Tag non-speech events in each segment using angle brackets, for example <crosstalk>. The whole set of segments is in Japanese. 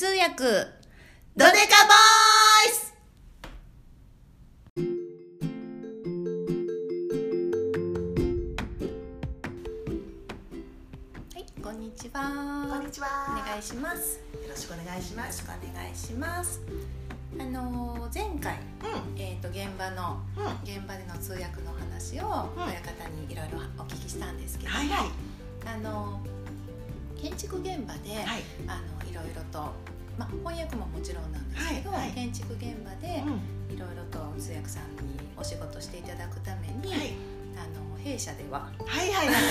通訳ドデカボーイスはいこんにちはこんにちは。お願いしますよろしくお願いします。よろしくお願いしますあのー前回うん。えー、と現場のうん。は現場での通訳の話をうん親方にいろいろお聞きしたんですけども、いはい。あの建築現場で、はい。あのいろいろと、まあ、翻訳ももちろんなんですけど、はいはい建築現場でうん。いろいろと通訳さんにお仕事していただくために、はい。あの弊社では、はいはいはい。<laughs> は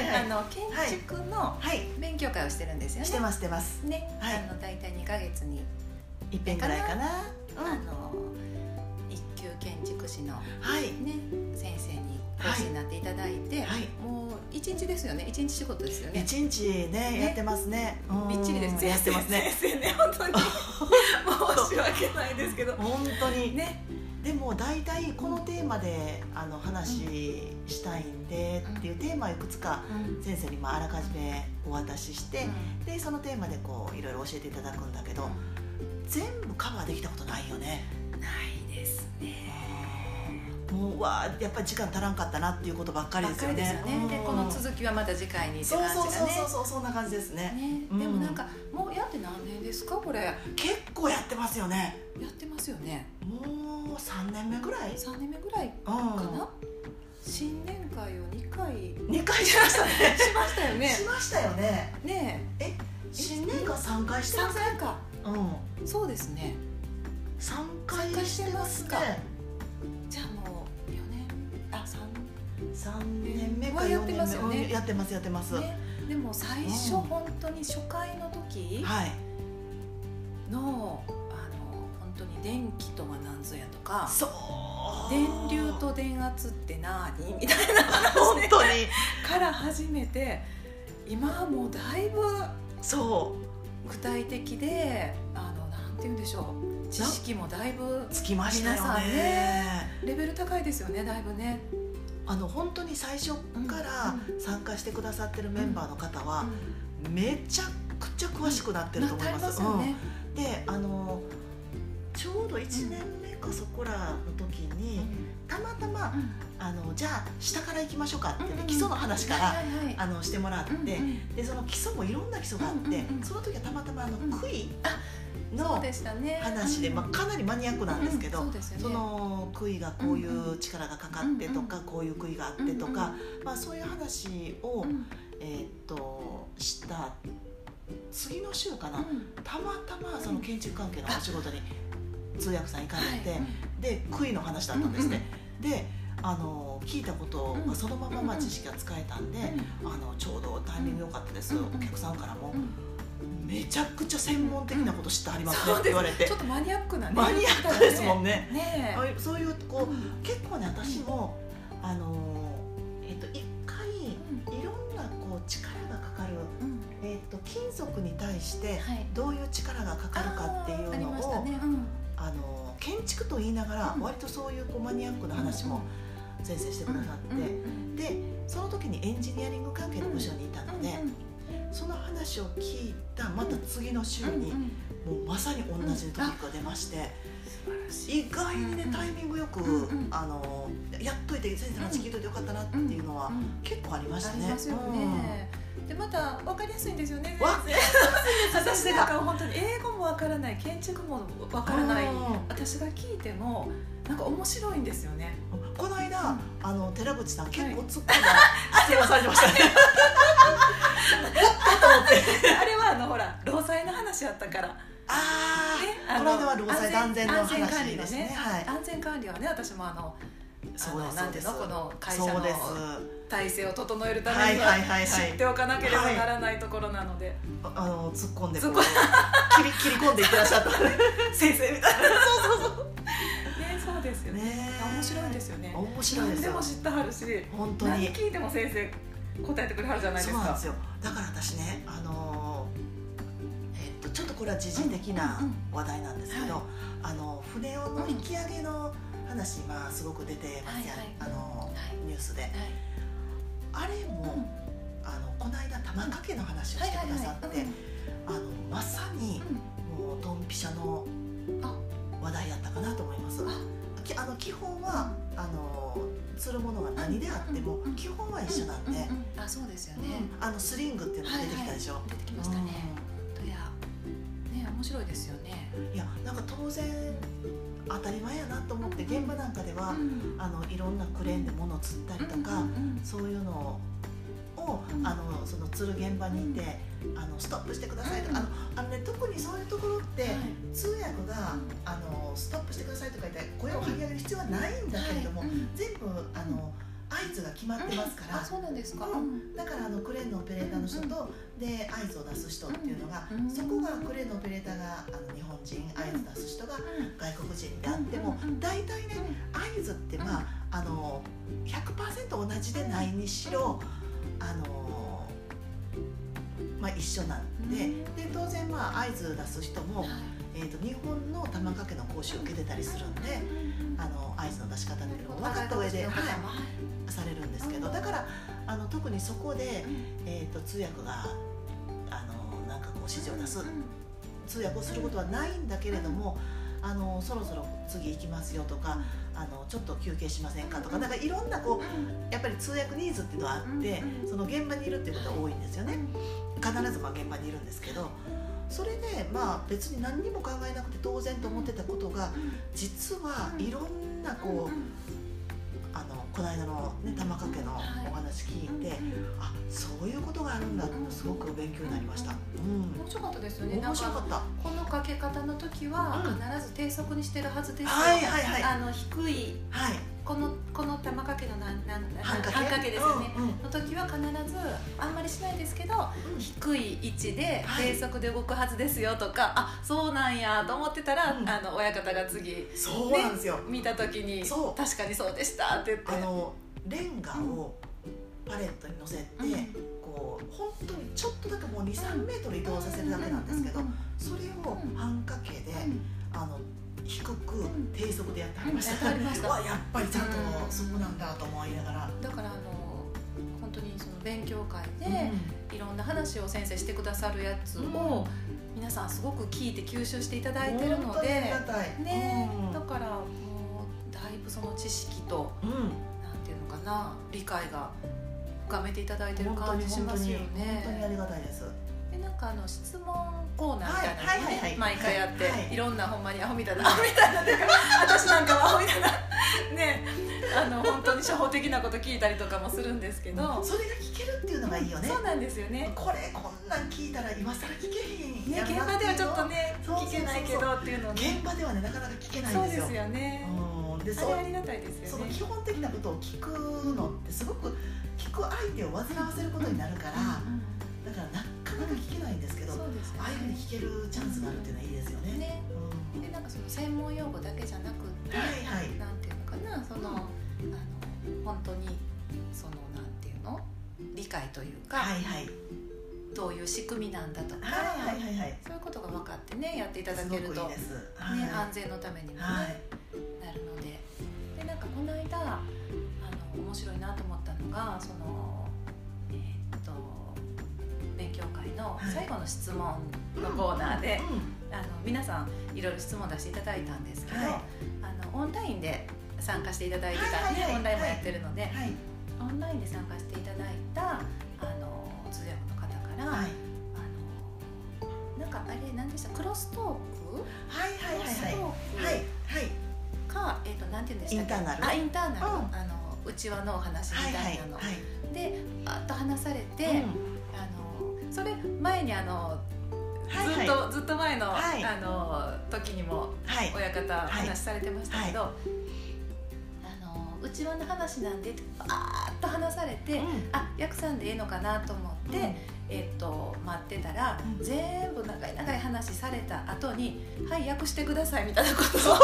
いはいはい。あの建築のはい。勉強会をしてるんですよね。してますしてます。ね、はいあの大体2ヶ月に、一遍ぐらいかな。あの一級建築士の、はい。ね、先生に講師になっていただいて、はい。もう一日ですよね。一日仕事ですよね。一日ねやってますね。うん。びっちりですやってますね。先生ね本当に。<laughs> 申し訳ないですけど。本当に。ね。でも大体このテーマであの話したいんでっていうテーマをいくつかうん。先生にまああらかじめお渡ししてでそのテーマでこういろいろ教えていただくんだけど全部カバーできたことないよね。ないですねもううわあやっぱり時間足らんかったなっていうことばっかりですよね。でねでうんこの続きはまた次回にってそう感じがねそうそうそうそうそんな感じですね。ねうんでもなんかもうやって何年ですかこれや結構やってますよね。ってますよねもう三年目ぐらい。3年目ぐらいうん。かな新年会を2回二回しましたね。しましたよねしましたよね。ね新年会三回して3ます。回かうん。そうですね三回してます三回してね。じゃあもう4年あ3三年目かはやっ四年目てますよね。うんやってますやってます。ね、でも最初うん。本当に初回の時はい。のあの本当に電気とは何ぞやとかそう。電流と電圧って何？みたいな本当に。から始めて今はもうだいぶそ具体的であのなんて言うんでしょう知識もだいぶうつきましたよね。ね。レベル高いですよねだいぶね。あの本当に最初から参加してくださってるメンバーの方はうんめちゃくちゃ詳しくなってると思います。まね。うん。であのちょうど1年目かそこらの時にたまたまあのじゃあ下から行きましょうかってね、基礎の話から、あのしてもらって、でその基礎もいろんな基礎があって、その時はたまたまあのうん。杭そうの。話で、うん。まあ、かなりマニアックなんですけど、うんその杭がこういう力がかかってとか、こういう杭があってとか、まあ、そういう話を、うん。えーっとした次の週かな、うん。たまたまその建築関係のお仕事に通訳さん行かれて、はい。で杭の話だったんですね。であの聞いたことがそのまままあ知識が使えたんで、あのちょうどタイミング良かったです、うんお客さんからも、うんめちゃくちゃ専門的なこと知ってはりますねって言われて。ちょっとマニアックなねマニアックですもんね。ね。そういうこう、うん結構ね私も、あのえっと一回いろんなこう力がかかる、うん。えっと金属に対してはい。どういう力がかかるかっていうのをあの建築と言いながらうん。割とそういうこうマニアックな話も先生してくださって、でその時にエンジニアリング関係の部署にいたので、うんその話を聞いたまた次の週に、うんうん。もうまさに同じトピックが出まして、意外にねタイミングよく、うんうん。あのやっといて先生の話聞いといてよかったなっていうのはうん結構ありましたね。ありますよね。でまた分かりやすいんですよね。私なんか本当に英語も分からない建築も分からないうん。私が聞いてもなんか面白いんですよね。この間、うん。あの寺口さん結構はい突っ込んだ <laughs> 質問されてましたね。あれはあのほら労災の話やったからああ、ねこの間は労災安全管話ですね。ねはい。安全管理はね私もあのそうですなんていうのこの会社の。体制を整えるためにはいはいはいはいは知っておかなければならないところなので、ああの突っ込んでこう切り切り込んでいってらっしゃった <laughs> 先生みたいな。ね <laughs> そうですよね。面白いですよね。面白いです。でも。知ってはるし本当に。何聞いても先生答えてくれはるじゃないですか。そうなんですよ。だから私ね、あのーえっとちょっとこれは時事的なうんうん。話題なんですけど、はい。あの船尾の引き上げの話今すごく出てますやん、はいはい。あのはい。ニュースで。はい。あれも、あのこの間玉掛けの話をしてくださって、あのまさにもうドンピシャの話題やったかなと思います。きあの基本はあの釣るものが何であっても基本は一緒なんで、あそうですよね、あのスリングっていうのが出てきたでしょ、はいはい、出てきましたね、うん、いやね面白いですよね。いやなんか当然当たり前やなと思って現場なんかでは、あのいろんなクレーンで物を釣ったりとか、そういうのをあのその釣る現場にいて、あのストップしてくださいとか、あのあの、ね、特にそういうところって、通訳があのストップしてくださいとか言って声を張り上げる必要はないんだけれども、全部あの。合図が決まってますから、あそうなんですか、だからあのクレーンのオペレーターの人と、で合図を出す人っていうのが、そこがクレーンのオペレーターがあの日本人合図出す人が外国人であっても、大体ね合図ってまああの100%同じでないにしろ、あのまあ、一緒なんで,、で当然まあ合図出す人も、えーと、日本の玉掛けの講習を受けてたりするんで、あの合図の出し方っていうのを分かった上で、はい、されるんですけどだからあの特にそこで、えーと、通訳があのなんかこう指示を出す、通訳をすることはないんだけれども。あのそろそろ次行きますよとかあのちょっと休憩しませんかとかなんかいろんなこうやっぱり通訳ニーズっていうのはあってその現場にいるっていうことが多いんですよね。必ずまあ現場にいるんですけどそれでまあ別に何にも考えなくて当然と思ってたことが実はいろんなこうこの間の、ね、玉掛けのお話聞いて、はい、あそういうことがあるんだってすごく勉強になりました、うん、面白かったですよね。面白かった。このかけ方の時は必ず低速にしてるはずですよ、はいはいはい、あの低い、はい、このこの玉掛けのなんなん半掛け？ですよね、うんうん、の時は必ずあんまりしないですけど、うん、低い位置で低速で動くはずですよとか、はい、あそうなんやと思ってたら、うん、あの親方が次そうなんですよ、ね、見た時に確かにそうでしたって言って。あのレンガをパレットに乗せて、うん、こう本当にちょっとだけもう23メートル移動させるだけなんですけどそれを半掛けで、あの低く低速でやってはりました、うん、やっぱりちゃんとそうなんだと思いながら、だからあの本当にその勉強会で、いろんな話を先生してくださるやつを、皆さんすごく聞いて吸収していただいてるのでね、だからもうだいぶその知識と、うん、なんていうのかな理解が深めていただいてる感じしますよね。本当にありがたいですなんかあの質問コーナーみたいなのね、毎回やって、い、ろんなほんまにアホみたいなアホみたいな私なんかはアホみたいなねあの本当に初歩的なこと聞いたりとかもするんですけど、それが聞けるっていうのがいいよね。そうなんですよね。これこんなん聞いたら今更聞けへんね現場ではちょっとね聞けないけどっていうのね。現場ではねなかなか聞けないんですよ。そうですよね、うん、でそれありがたいですよね。その基本的なことを聞くのってすごく聞く相手を煩わせることになるから、だからなかなか聞けないんですけど、そうですああいうふうに聞けるチャンスがあるっていうのはいいですよね。ね。うん、でなんかその専門用語だけじゃなくて、はいはい、なんていうのかなその、あの本当にそのなんていうの？理解というか、はいはい、どういう仕組みなんだとか、はいはいはいはい、そういうことが分かってねやっていただけると、はい、ね、安全のためにもね、はい、なるので。でなんかこの間あの面白いなと思ったのがその勉強会の最後の質問のコーナーで、はい、あの皆さんいろいろ質問出していただいたんですけど、はい、あのオンラインで参加していただいてたね、オンラインもやってるので、オンラインで参加していただいたあの通訳の方から、あのなんかあれ何でしたクロストーク？はいはいはいはい。はいはい。かえっ、ー、となんていうんでしたっけ？インターナル？あインターナル、うん、あの内輪のお話みたいなの、はいはいはい、であっと話されて、うんそれ前にあのずっと、ずっと前の,、あの時にも親方話されてましたけど、あの内輪の話なんでバーッと話されて、うん、あ訳さんでいいのかなと思って、うん、えっと待ってたら、うん、全部長い長い話された後に「はい訳してください」みたいなことを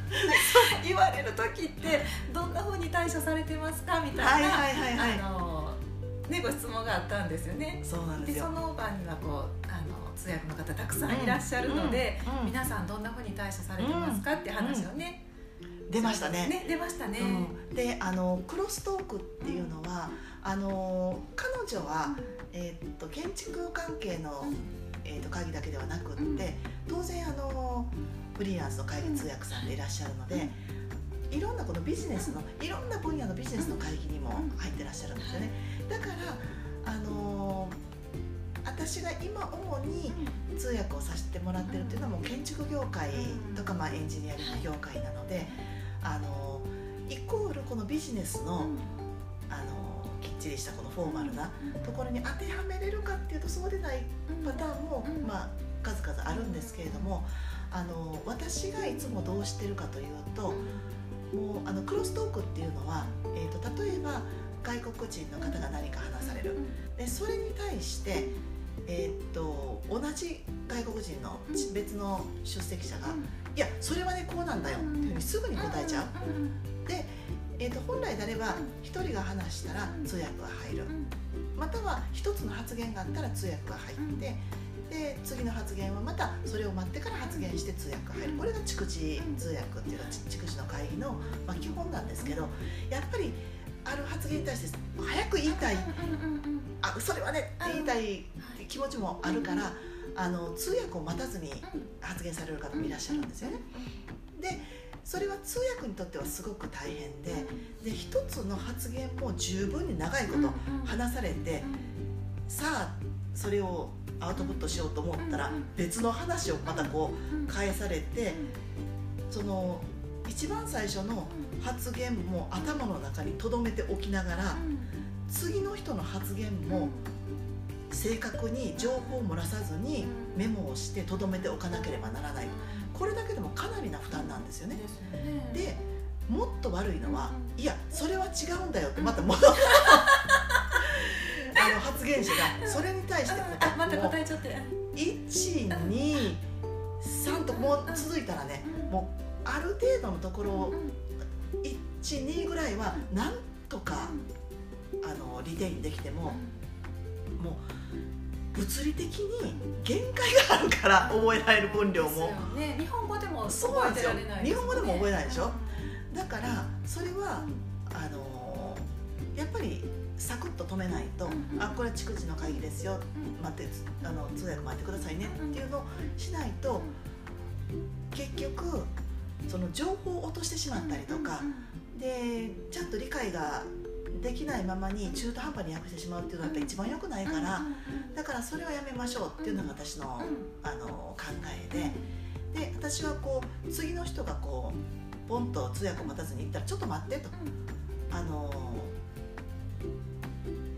<laughs> 言われる時ってどんなふうに対処されてますかみたいな。はいはいはいね、ご質問があったんですよね。そうなんですその場にはこうあの通訳の方たくさんいらっしゃるので、うんうん、皆さんどんなふうに対処されてますかって話をね、出ましたね。ね出ましたね。であのクロストークっていうのは、あの彼女は、えー、っと建築関係のえーと、会議だけではなくって、当然あのフリーランスの会議通訳さんでいらっしゃるので。いろんなこのビジネスのいろんな分野のビジネスの会議にも入ってらっしゃるんですよねだからあの私が今主に通訳をさせてもらってるっていうのはもう建築業界とかまあエンジニアリング業界なのであのイコールこのビジネスのあのきっちりしたこのフォーマルなところに当てはめれるかっていうとそうでないパターンもまあ数々あるんですけれどもあの私がいつもどうしてるかというともうあのクロストークっていうのは、えーと、例えば外国人の方が何か話される。でそれに対して、えーと、同じ外国人の別の出席者が「いやそれはねこうなんだよ」っていうふうにすぐに答えちゃう。で、えーと、本来であれば1人が話したら通訳が入る。または1つの発言があったら通訳が入ってで次の発言はまたそれを待ってから発言して通訳が入る。これが逐次通訳っていうか逐次の会議の、まあ、基本なんですけどやっぱりある発言に対して早く言いたい。あそれはねって言いたい気持ちもあるからあの通訳を待たずに発言される方もいらっしゃるんですよね。でそれは通訳にとってはすごく大変でで一つの発言も十分に長いこと話されてさあそれをアウトプットしようと思ったら別の話をまたこう返されてその一番最初の発言も頭の中に留めておきながら次の人の発言も正確に情報を漏らさずにメモをして留めておかなければならない。これだけでもかなりな負担なんですよね。でもっと悪いのはいやそれは違うんだよってまた戻って <laughs> あの発言者がそれに対してまた答えちゃって。123ともう続いたらねもうある程度のところ12ぐらいはなんとかあのリテインできてももう物理的に限界があるから覚えられる分量も、ね、日本語でも覚えてられない、ね、日本語でも覚えないでしょ？だからそれはあのやっぱりサクッと止めないと「あこれ逐次の会議ですよ、待ってあの通訳待ってくださいね」っていうのをしないと結局その情報を落としてしまったりとかでちゃんと理解ができないままに中途半端に訳してしまうっていうのはやっぱ一番良くないからだからそれはやめましょうっていうのが私のあの考えで。で私はこう次の人がこうポンと通訳を待たずに言ったら「ちょっと待って」と。あの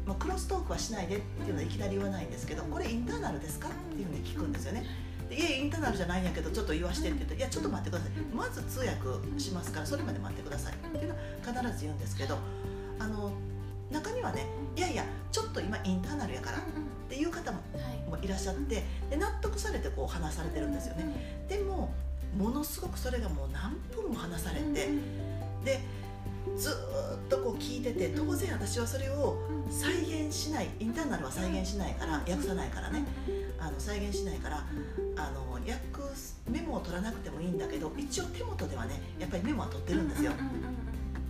まあ、クロストークはしないでっていうのはいきなり言わないんですけどこれインターナルですかっていうふうに聞くんですよね。でいえインターナルじゃないんやけどちょっと言わしてって言うと「いやちょっと待ってください。まず通訳しますからそれまで待ってください」っていうのは必ず言うんですけどあの中にはねいやいやちょっと今インターナルやからっていう方もい。らっしゃってで納得されてこう話されてるんですよね。でもものすごくそれがもう何分も話されてでずっとこう聞いてて当然私はそれを再現しないインターナルは再現しないから訳さないからねあの再現しないからあの訳メモを取らなくてもいいんだけど一応手元ではねやっぱりメモは取ってるんですよ。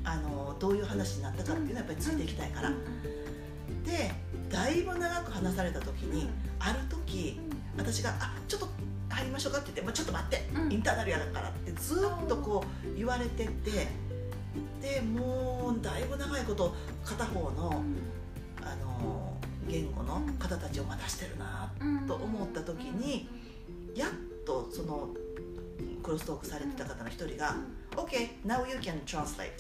あのどういう話になったかっていうのはやっぱりついていきたいから。でだいぶ長く話された時にある時私が「あちょっと入りましょうか」って言って「まあ、ちょっと待って、インターナルやから」ってずっとこう言われてて。でもうだいぶ長いこと片方の,、あの言語の方たちを待たしてるなと思った時にやっとそのクロストークされてた方の一人が「OK now you can translate」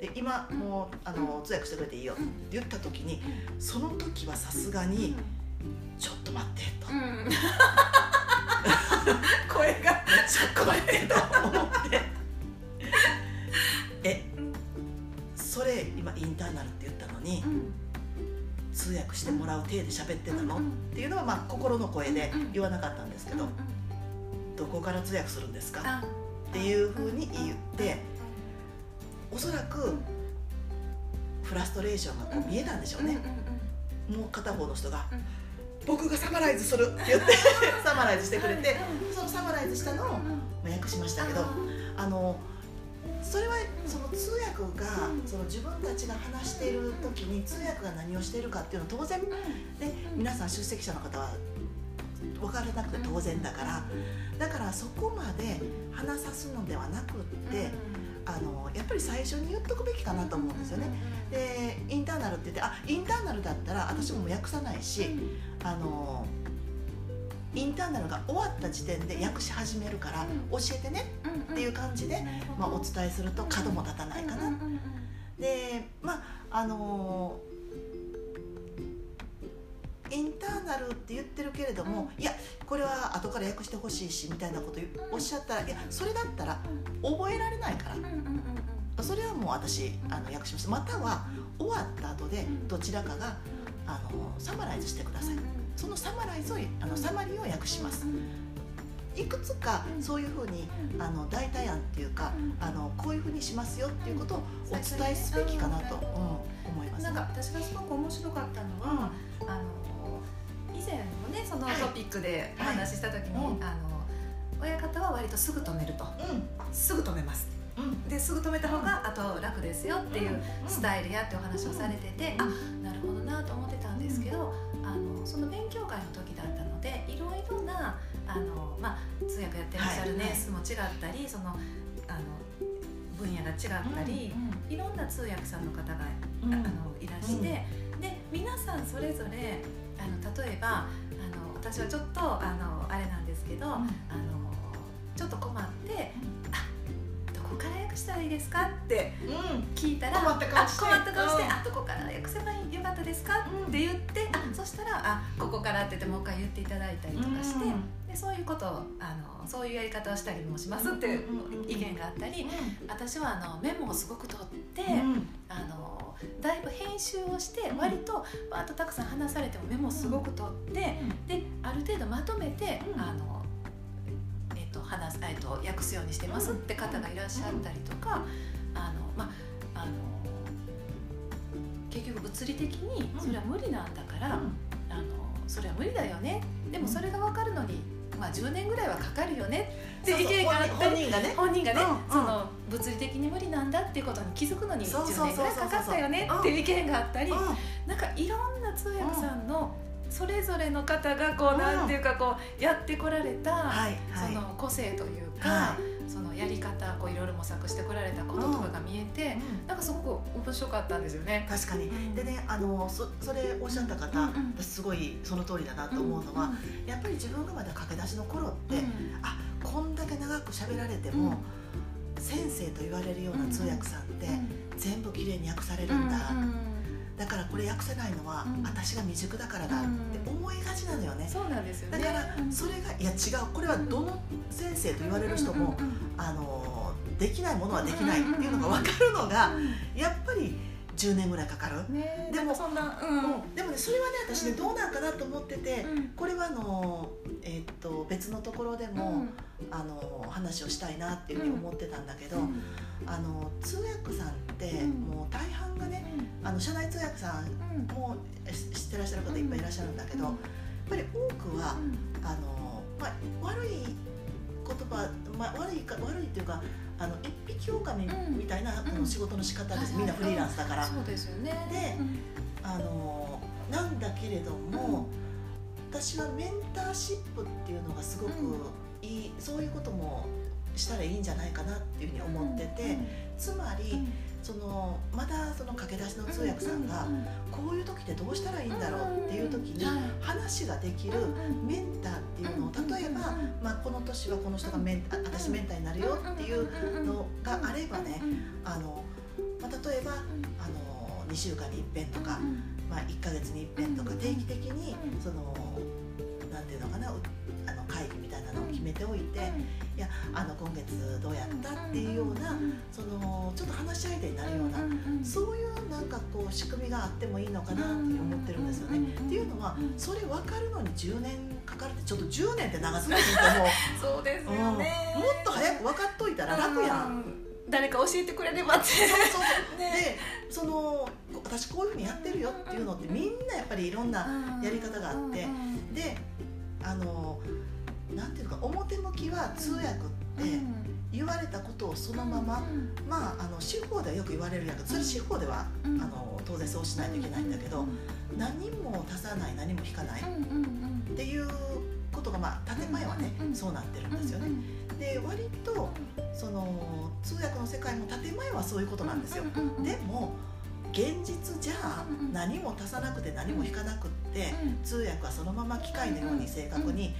で今もうあの通訳してくれていいよって言った時にその時はさすがに「ちょっと待って」と。<laughs> 声が <laughs> ちょっと待ってと思って通訳してもらう体で喋ってたの、っていうのはまあ心の声で言わなかったんですけど、どこから通訳するんですか、っていうふうに言っておそらくフラストレーションがこう見えたんでしょうね、もう片方の人が「僕がサマライズする」って言って <laughs> サマライズしてくれてそのサマライズしたのを訳しましたけどあのそれはその通訳がその自分たちが話している時に通訳が何をしているかっていうのは当然、ね、皆さん出席者の方は分からなくて当然だから。だからそこまで話さすのではなくって。あのやっぱり最初に言っとくべきかなと思うんですよね。でインターナルって言ってあインターナルだったら私も訳さないしあのインターナルが終わった時点で訳し始めるから教えてねっていう感じで、まあ、お伝えすると角も立たないかな。でまああのインターナルって言ってるけれども、いやこれは後から訳してほしいしみたいなことおっしゃったらいやそれだったら覚えられないから、それはもう私あの訳します。または終わった後でどちらかがあのサマライズしてください。そのサマライズをあのサマリーを訳します。いくつかそういうふうにあの代替案っていうかあのこういうふうにしますよっていうことをお伝えすべきかなと、うん、思います、なんか私がすごく面白かったのは、あの以前もねそのトピックでお話しした時に、あの親方は割とすぐ止めると、うん、すぐ止めます。ですぐ止めた方があと楽ですよっていうスタイルやってお話をされてて、あなるほどなと思ってたんですけど、やってらっしゃる年数も違ったり、そのあの分野が違ったり、いろんな通訳さんの方が、あのいらして、で皆さんそれぞれあの例えばあの私はちょっとあのあれなんですけど、あのちょっと困って「あこから訳したらいいですか?」って聞いたら、うん、困った顔して「困った顔して、うん、あどこから訳せばよかったですか?」って言って、あそしたら「あここから」って言ってもう一回言っていただいたりとかして、でそういうことをあのそういうやり方をしたりもしますっていう意見があったり、私はあのメモをすごく取って、あのだいぶ編集をして割とバーッとたくさん話されてもメモをすごく取って、である程度まとめて、あの話す、えっと、訳すようにしてますって方がいらっしゃったりとか、あのまああの結局物理的にそれは無理なんだから、あのそれは無理だよね。でもそれが分かるのに、まあ、10年ぐらいはかかるよねって意見があったり本人がね。本人がね、その物理的に無理なんだっていうことに気づくのに10年ぐらいかかったよねっていう意見があったり、なんかいろんな通訳さんの、それぞれの方がこう、なんていうかこうやってこられた、その個性というか、そのやり方こういろいろ模索してこられたこととかが見えて、うなんかすごく面白かったんですよね。確かに、でねあのそそれおっしゃった方、私すごいその通りだなと思うのは、やっぱり自分がまだ駆け出しの頃って、あこんだけ長く喋られても、先生と言われるような通訳さんって、全部きれいに訳されるんだ。だからこれ訳せないのは、私が未熟だからだって思いがちなのよね、そうなんですよね。だからそれがいや違うこれはどの先生と言われる人も、あのできないものはできないっていうのが分かるのが、やっぱり10年ぐらいかかる、ね、でもそんな、うん、でもねそれはね私ねどうなんかなと思ってて、これはあの、えー、っと別のところでも、あの話をしたいなっていうふうに思ってたんだけど、あの通訳さんってもう大半がね、あの社内通訳さんも知ってらっしゃる方いっぱいいらっしゃるんだけど、やっぱり多くは、あのまあ、悪い言葉、まあ、悪いか悪いっていうかあの一匹狼みたいな、この仕事の仕方です、みんなフリーランスだから。そうですよね。で、あのなんだけれども、私はメンターシップっていうのがすごくいい、そういうこともしたらいいんじゃないかなっていうふうに思ってて、つまり、そのまだその駆け出しの通訳さんがこういう時ってどうしたらいいんだろうっていう時に話ができるメンターっていうのを例えば、まあ、この年はこの人がメン私メンターになるよっていうのがあればねあの、まあ、例えばあの2週間にいっぺんとか、まあ、1か月にいっぺんとか定期的にそのなんていうのかな会議みたいなのを決めておいて、いやあの今月どうやったっていうようなそのちょっと話し相手になるような、そういうなんかこう仕組みがあってもいいのかなって思ってるんですよね。っていうのはそれ分かるのに10年かかるってちょっと10年って長すぎると思う。<laughs> そうですよね、うん、もっと早く分かっといたら楽やん。誰か教えてくれればって。そうそう <laughs> ね、でその私こういうふうにやってるよっていうのってみんなやっぱりいろんなやり方があって。であのなんていうか表向きは通訳って言われたことをそのまま、まああの司法ではよく言われるやん。かそれ司法では、あの当然そうしないといけないんだけど、何も足さない何も引かない、っていうこそうなってるんですよね。で割とその通訳の世界も建前はそういうことなんですよ。でも現実じゃ何も足さなくて何も引かなくって、通訳はそのまま機械のように正確に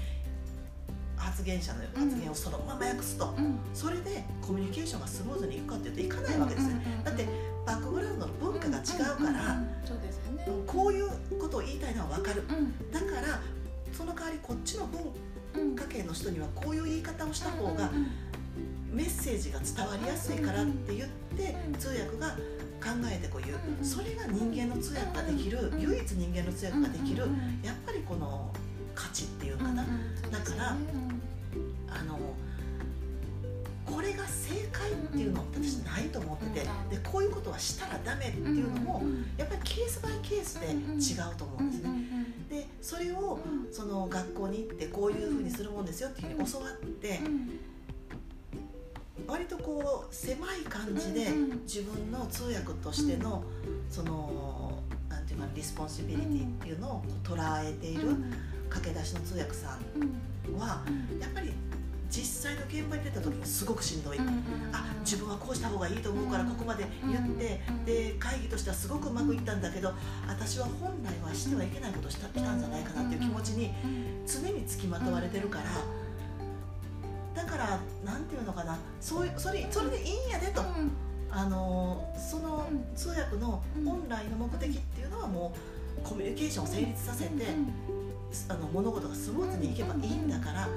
発言者の発言をそのまま訳すと、それでコミュニケーションがスムーズにいくかっていうといかないわけです。ね。だってバックグラウンドの文化が違うから、こういうことを言いたいのは分かる、だからその代わりこっちの文化圏の人にはこういう言い方をした方がメッセージが伝わりやすいからって言って通訳が考えてこういう。それが人間の通訳ができる唯一人間の通訳ができるやっぱりこの価値っていうかな？だからあのこれが正解っていうの私ないと思っててでこういうことはしたらダメっていうのもやっぱりケースバイケースで違うと思うんですね。でそれをその学校に行ってこういうふうにするもんですよっていうふうに教わって割とこう狭い感じで自分の通訳としてのそのなんていうか responsibility っていうのを捉えている駆け出しの通訳さんはやっぱり実際の現場に出た時にすごくしんどい、あ自分はこうした方がいいと思うからここまで言って、で会議としてはすごくうまくいったんだけど私は本来はしてはいけないことをしたしたんじゃないかなっていう気持ちに常につきまとわれてるから。だからなんていうのかなそうそれそれでいいんやでと、うん、あのその通訳の本来の目的っていうのはもうコミュニケーションを成立させて、あの物事がスムーズにいけばいいんだから、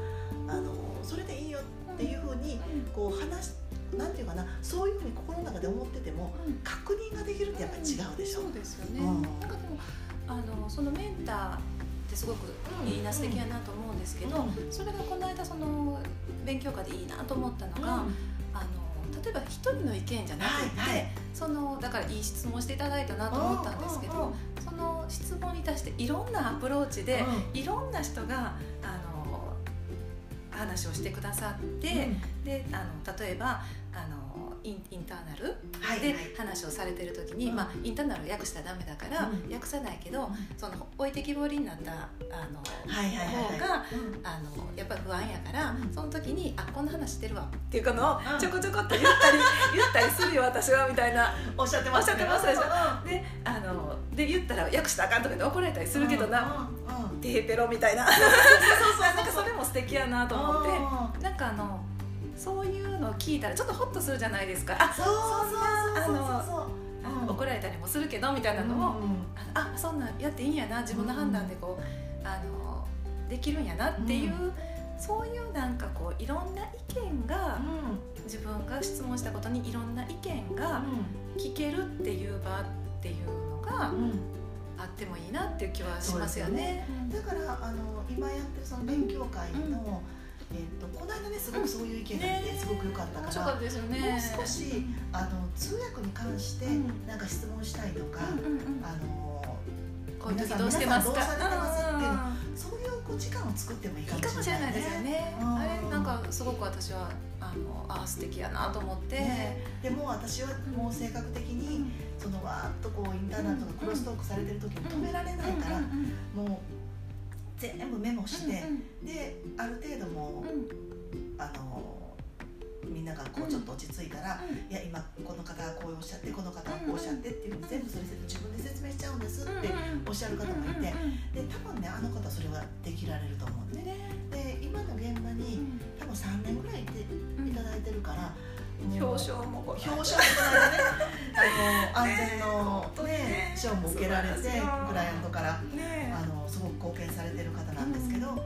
あのそれでいいよっていうふうにこう話なんていうかなそういうふうに心の中で思ってても、確認ができるってやっぱり違うでしょ。そうですよね、うん、なんかでもあのそのメンターってすごくいいな素敵やなと思うんですけど、それがこの間その勉強会でいいなと思ったのが、あの例えば一人の意見じゃなくて、はいはい、そのだからいい質問していただいたなと思ったんですけどその質問に対していろんなアプローチで、いろんな人があの話をしてくださって、うん、であの例えばインインターナルで話をされてる時に、まあ、インターナル訳したらダメだから、うん、訳さないけど、その置いてきぼりになったあの、はいはいはい、方が、あのやっぱり不安やから、その時に「あこんな話してるわ」っていうのをちょこちょこっと言ったり <laughs> 言ったりするよ私はみたいな。おっしゃってましゃってますでしょ、であので言ったら訳したらあかんとかで怒られたりするけどな、うん、テーペロみたいな。なんかそれも素敵やなと思って。なんかあのそういうのを聞いたらちょっとホッとするじゃないですか。あそうそうそう怒られたりもするけどみたいなのを、うん、あそんなんやっていいんやな自分の判断でこう、あのできるんやなっていう、うん、そういうなんかこういろんな意見が、うん、自分が質問したことにいろんな意見が聞けるっていう場っていうのが、あってもいいなっていう気はしますよね。よね。だからあの今やってるその勉強会の、えーと、この間ねすごくそういう意見が出てすごく良かったから、ね、もう少しあの通訳に関してなんか質問したいとか、あのこういう時どうしてますか？っていうのそういうこう時間を作ってもいいかもしれないですよね。あれなんかすごく私はあのあ素敵やなと思って、ね、でも私はもう性格的にそのわーっとこうインターネットのクロストークされてる時も止められないから、もう全部メモして、うんうん、である程度もう、うん、あのみんながこうちょっと落ち着いたら、うん、いや今この方がこうおっしゃってこの方はこうおっしゃってっていうふうに全部それ自分で説明しちゃうんですっておっしゃる方もいてで多分ねあの方それはできられると思うんで、ね、で今の現場に多分3年ぐらいいていただいてるから。表彰も表彰もこの間ねあの安全の、ね、賞も受けられてクライアントから、ね、あのすごく貢献されてる方なんですけど、うん、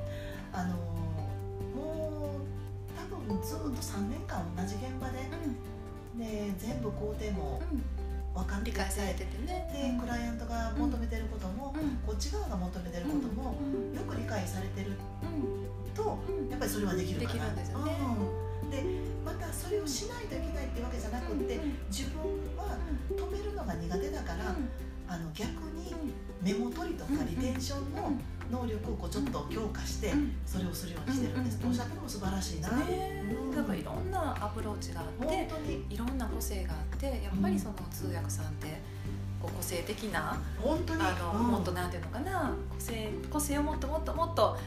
あのもう多分ずっと3年間同じ現場で、うん、で全部工程も分かって理解されててね。でクライアントが求めてることも、こっち側が求めてることも、よく理解されてると、やっぱりそれはできるかな。できるんですよね、それをしないといけないってわけじゃなくて自分は止めるのが苦手だから、あの逆にメモ取りとかリテンションの能力をこうちょっと強化してそれをするようにしてるんです、とおっしゃっても素晴らしいな、なん。かいろんなアプローチがあっていろんな個性があってやっぱりその通訳さんって個性的な本当に？あの、うん、もっとなんていうのかな個性個性をもっともっともっと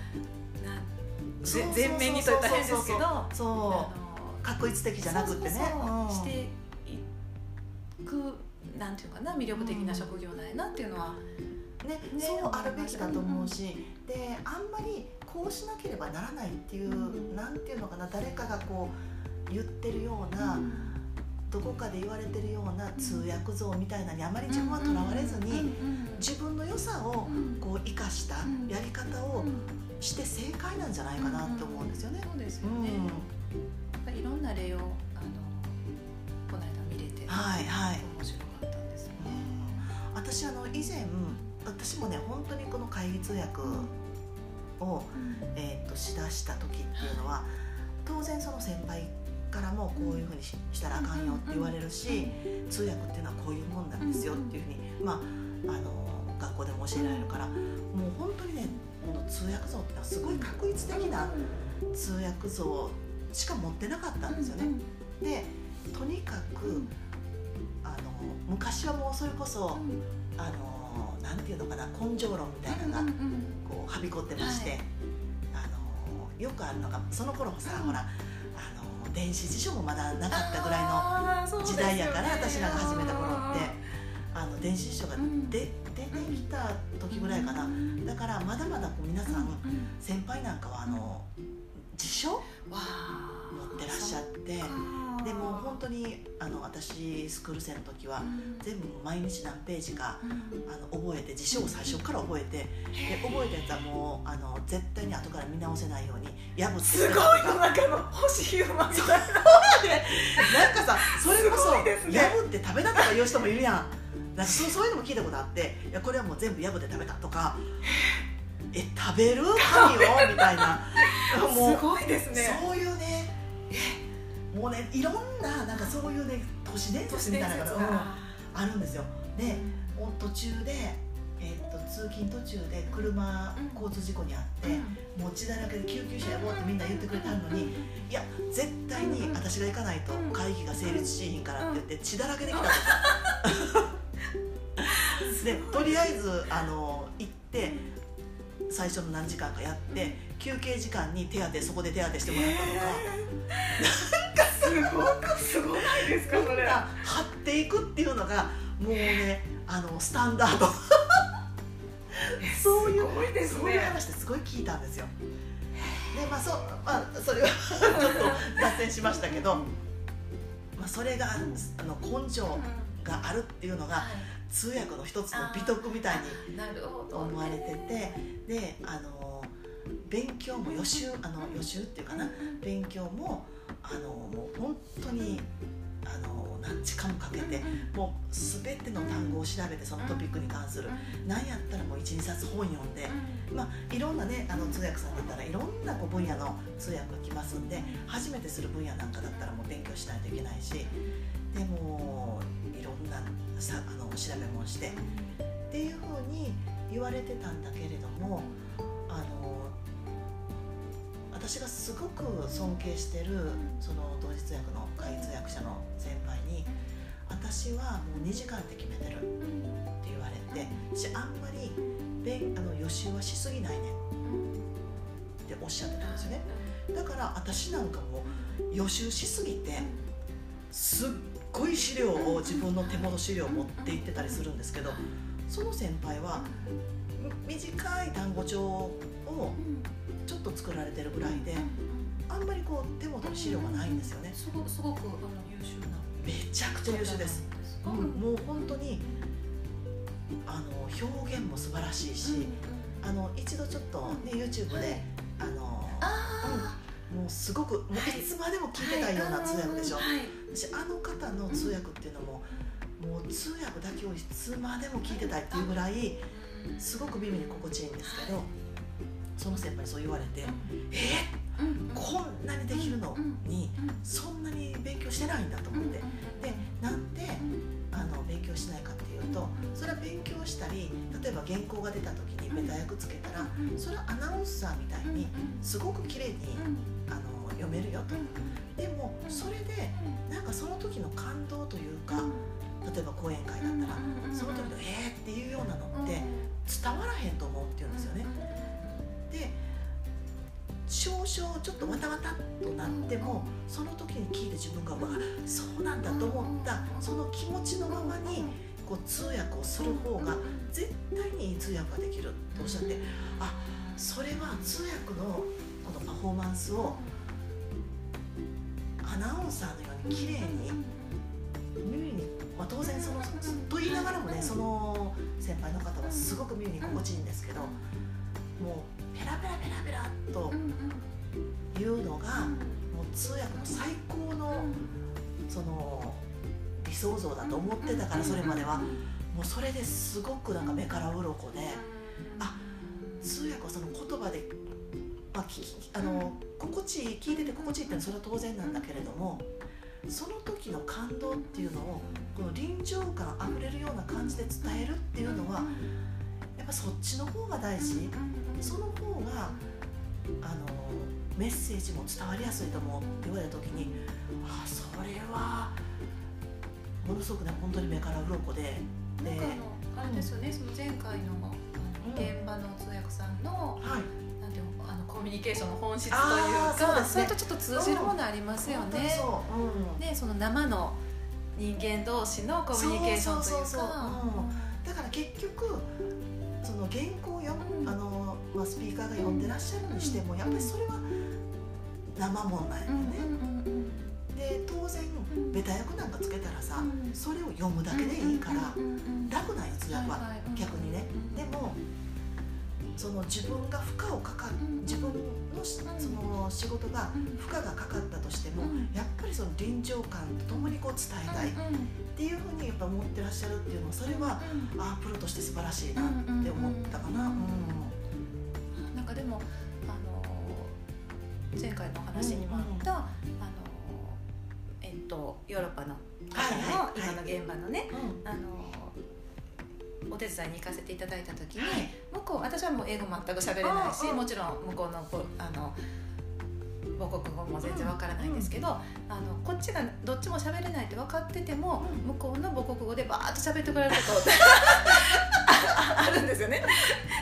全面にといったら変ですけどそう確一的じゃなくてね。していくなんていうかな魅力的な職業なんやなっていうのは、ね、ね、そうあるべきだと思うし、うん、であんまりこうしなければならないっていう、うん、なんていうのかな誰かがこう言ってるような、うん、どこかで言われてるような通訳像みたいなにあまり自分はとらわれずに、自分の良さをこう生かしたやり方をして正解なんじゃないかなって思うんですよね。そうですよね、いろんな例をあのこの間見れて、はいはい、面白かったんですよね。私あの以前私もね本当にこの会議通訳を、えー、としだした時っていうのは当然その先輩からもこういうふうにしたらあかんよって言われるし通訳っていうのはこういうもんなんですよっていうふうにまああの学校でも教えられるからもう本当にねこの通訳像っていうのはすごい確一的な通訳像しか持ってなかったんですよね。でとにかくあの昔はもうそれこそあのなんていうのかな根性論みたいなのがこうはびこってまして、あのよくあるのがその頃もさ、ほらあの電子辞書もまだなかったぐらいの時代やから、私らが始めた頃って。あの電子辞書が出,、出てきた時ぐらいかな。だからまだまだこう皆さん、先輩なんかはあの辞書持ってらっしゃって。でも本当にあの私スクール生の時は、全部毎日何ページか、あの覚えて辞書を最初から覚えてで覚えたやつはもうあの絶対に後から見直せないように破ってすごいの中の星馬みたいな。なんかさそれこそ、破って食べたとか言う人もいるやん。なんかそうそういうのも聞いたことあっていやこれはもう全部破って食べたとかえ食べる？神をみたいな。も <laughs> うすごいですね。そういうねえもうねいろんななんかそういうね都市伝説みたいなのがあるんですよ。で途中で、えー、っと通勤途中で車、交通事故に遭って、うん、もう血だらけで救急車呼ぼうってみんな言ってくれたのにいや絶対に私が行かないと会議が成立しひんからって言って血だらけで来たとかで <laughs> とりあえずあの行って最初の何時間かやって休憩時間に手当てそこで手当てしてもらったとか、えー、なんかすごくすごないですかそれ。張っていくっていうのがもうねあのスタンダード。そういう、ね、そういう話ってすごい聞いたんですよ。でまあそ,、まあ、それは <laughs> ちょっと脱線しましたけど、まあ、それがあの根性があるっていうのが、通訳の一つの美徳みたいに思われててであの勉強も予習あの予習っていうかな。勉強もあのもう本当にあの何時間もかけてもう全ての単語を調べてそのトピックに関する。何やったらもう12冊本読んで、まあ、いろんなねあの通訳さんだったらいろんなこう分野の通訳が来ますんで初めてする分野なんかだったらもう勉強しないといけないしでもいろんなさあの調べもしてっていうふうに言われてたんだけれどもあの私がすごく尊敬してるその同日訳の会通訳者の先輩に「私はもう2時間で決めてる」って言われてしあんまりあの予習はしすぎないねっておっしゃってたんですよね。だから私なんかも予習しすぎてすっごい資料を自分の手元資料を持って行ってたりするんですけどその先輩は短い単語帳をちょっと作られてるぐらいであんまりこう手元に資料がないんですよね。すごすごくあの優秀なめちゃくちゃ優秀です、うん、もう本当にあの表現も素晴らしいし、あの一度ちょっとね YouTube で、あのあ、うん、もうすごくもういつまでも聞いてたいような通訳でしょ、はい。私あの方の通訳っていうのも、もう通訳だけをいつまでも聞いてたいっていうぐらいすごく耳に心地いいんですけどその先輩にそう言われて「え？っこんなにできるの？にそんなに勉強してないんだと思って。でなんであの勉強しないかっていうとそれは勉強したり例えば原稿が出た時にベタ訳つけたらそれはアナウンサーみたいにすごく綺麗にあの読めるよと。でもそれでなんかその時の感動というか例えば講演会だったらその時の「え？ー!」っていうようなのって伝わらへんと思うっていうんですよね。で少々ちょっとわたわたとなってもその時に聞いて自分がわそうなんだと思ったその気持ちのままにこう通訳をする方が絶対にいい通訳ができるとおっしゃってあそれは通訳のこのパフォーマンスをアナウンサーのように綺麗に耳に、まあ、当然そのと言いながらもねその先輩の方はすごく耳に心地いいんですけどもうペラペラペラペラっと言うのがもう通訳の最高のその理想像だと思ってたからそれまでは。もうそれですごくなんか目から鱗であ通訳はその言葉で、まあ、あの心地いい聞いてて心地いいってのはそれは当然なんだけれどもその時の感動っていうのをこの臨場感あふれるような感じで伝えるっていうのはやっぱそっちの方が大事。その方があのメッセージも伝わりやすいと思うって言われた時にあそれはものすごくね本当に目から鱗で。なんかあのあれですよね、その前回の現場の通訳さんの、はい、コミュニケーションの本質というかそ,、れとちょっと通じるものありますよね。うん、でその生の人間同士のコミュニケーションというか。だから結局その原稿を読む、あのまあ、スピーカーが読んでらっしゃるにしても、やっぱりそれは生もんなんやね。で当然ベタ役なんかつけたらさ、それを読むだけでいいから、楽なやつやは。逆にね、でもその自分が負荷をかかる自分のその仕事が負荷がかかったとしても、やっぱりその臨場感とともにこう伝えたいっていうふうにやっぱ思ってらっしゃるっていうのはそれは、ああプロとして素晴らしいなって思ったかな。うんなんかでもあの前回の話にもあった、あのえっとヨーロッパの方の今の現場のね、あのお手伝いに行かせていただいた時に、はい、向こう私はもう英語全く喋れないしもちろん向こうのあの母国語も全然わからないんですけど、うん、あのこっちがどっちも喋れないって分かってても、うん、向こうの母国語でバーッと喋ってくれること <laughs> あるんですよね。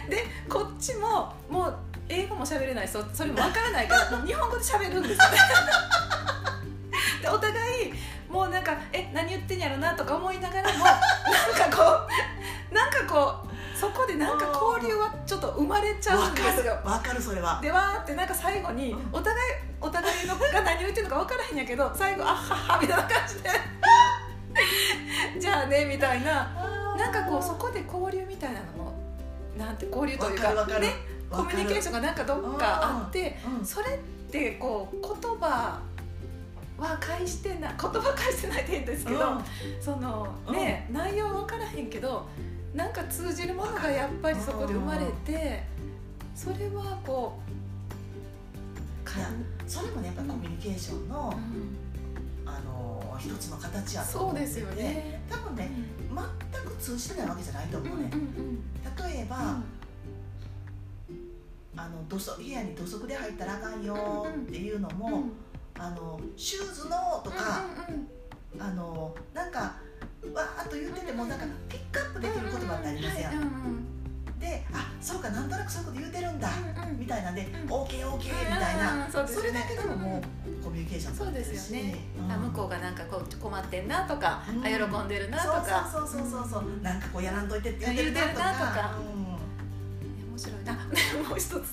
でこっちももう英語も喋れないそそれも分からないから <laughs> もう日本語で喋るんですよね。<laughs> でお互いもうなんかえ何言ってんやろなとか思いながらもなんかこうでなんか交流はちょっと生まれちゃうんですよ。わかるそれは。でわーってなんか最後にお互いお互いのが何を言ってるのか分からへんやけど最後あっはっはみたいな感じで。じゃあねみたいな。なんかこうそこで交流みたいなのもなんて交流というかねコミュニケーションがなんかどっかあって、それってこう言葉は返してない言葉返してないって言うんですけど、うん、そのね、うん、内容分からへんけどなんか通じるものがやっぱりそこで生まれてそれはこういやそれもねやっぱコミュニケーションの、うん、あの一つの形やと思うですよ、ね、多分ね、全く通じてないわけじゃないと思うね、例えば、あの土足部屋に土足で入ったらあかんよっていうのも、あのシューズのとか、うんうん、あのなんかわーっと言っててもなんかそうかなんとなくそういうこと言うてるんだ、うんうん、みたいなんで、うん、OKOK みたいな、そね、それだけでももうコミュニケーションそうですよね、うん、あ向こうがなんかこう困ってんなとか、うん、あ喜んでるなとか。そうそうそうそうなんかこうやらんといてって言ってるなとか。面白いな。<laughs> もう一つ。そのさ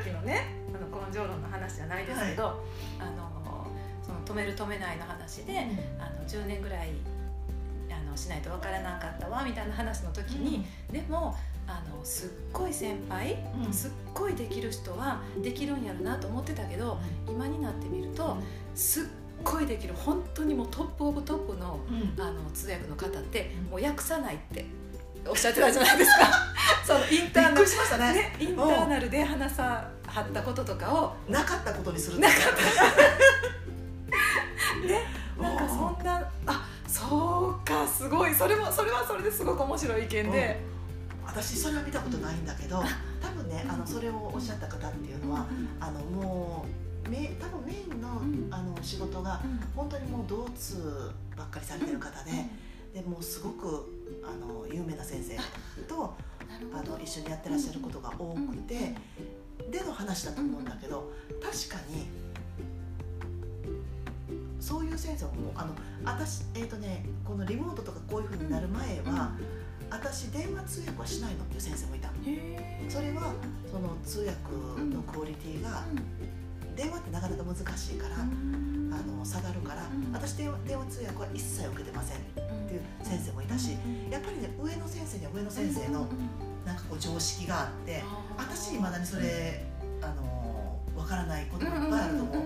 っきのね根性論の話じゃないですけど、はい、あのその止める止めないの話で、うん、あの10年ぐらいあのしないと分からなかったわみたいな話の時に、うん、でもあのすっごい先輩、うん、すっごいできる人はできるんやろなと思ってたけど、今になってみると、すっごいできる本当にもうトップオブトップの,、あの通訳の方ってもう訳さないっておっしゃってたじゃないですか。<laughs> そのインターナル、ね、インターナルで話さはったこととかをなかったことにするなかった。<laughs> ねなんかそんなあそうかすごい。それもそれはそれですごく面白い意見で、私それは見たことないんだけど多分ねあのそれをおっしゃった方っていうのは、あのもうめ多分メインの,、あの仕事が本当にもう同通ばっかりされてる方で、でもうすごくあの有名な先生とあの一緒にやってらっしゃることが多くて、での話だと思うんだけど、確かにそういう先生もあの私えっ、ー、とねこのリモートとかこういうふうになる前は、私電話通訳はしないのっていう先生もいたそれはその通訳のクオリティが、電話ってなかなか難しいから、あの下がるから、私電話電話通訳は一切受けてませんっていう先生もいたし、やっぱりね上の先生には上の先生のなんかこう常識があって私いまだにそれあの分からないこともいっぱいあると思う、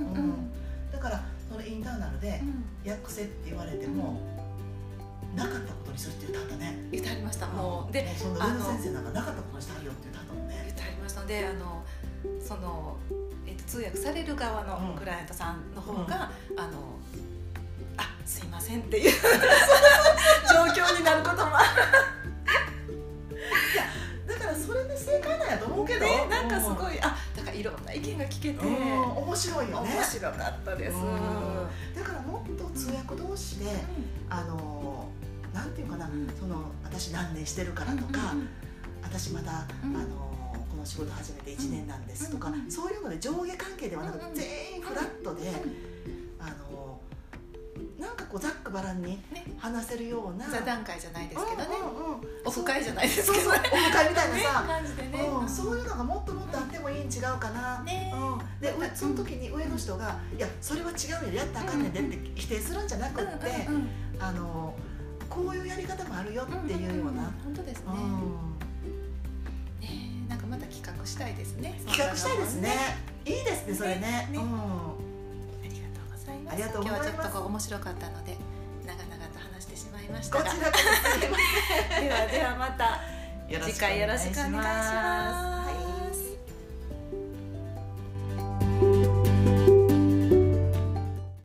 だからそのインターナルで訳せって言われても、なかったことにするって言ったんだね。言ってありました。もうでその上の先生なんかなかったことにしてあるよって言ったんだもんね。言ってありました。であのその、えーと、通訳される側のクライアントさんの方が、うん、あのあすいませんっていう <laughs> 状況になることもい意見が聞けて、面白いよね。面白かったです、だからもっと通訳同士で、あのなんていうかな、その私何年してるからとか、私まだ、あのこの仕事始めて1年なんですとか、そういうので上下関係ではなくて、全員フラットで、あのなんかこうざっくばらんに話せるような、座談会じゃないですけどね、オフ会じゃないですけど、ね、オフ会みたいなさ、感じでね、そういうのがもっともっとあってもいいん違うかな、ねうん、でその時に上の人が「いやそれは違うよやったらあかんねんで」って否定するんじゃなくって、あのこういうやり方もあるよっていうような、本当ですね、ねなんかまた企画したいですね。企画したいですね。いいですねそれね。うん、とうございます。今日はちょっと面白かったので長々と話してしまいましたこちらこそ <laughs> ではではまた次回よろしくお願いします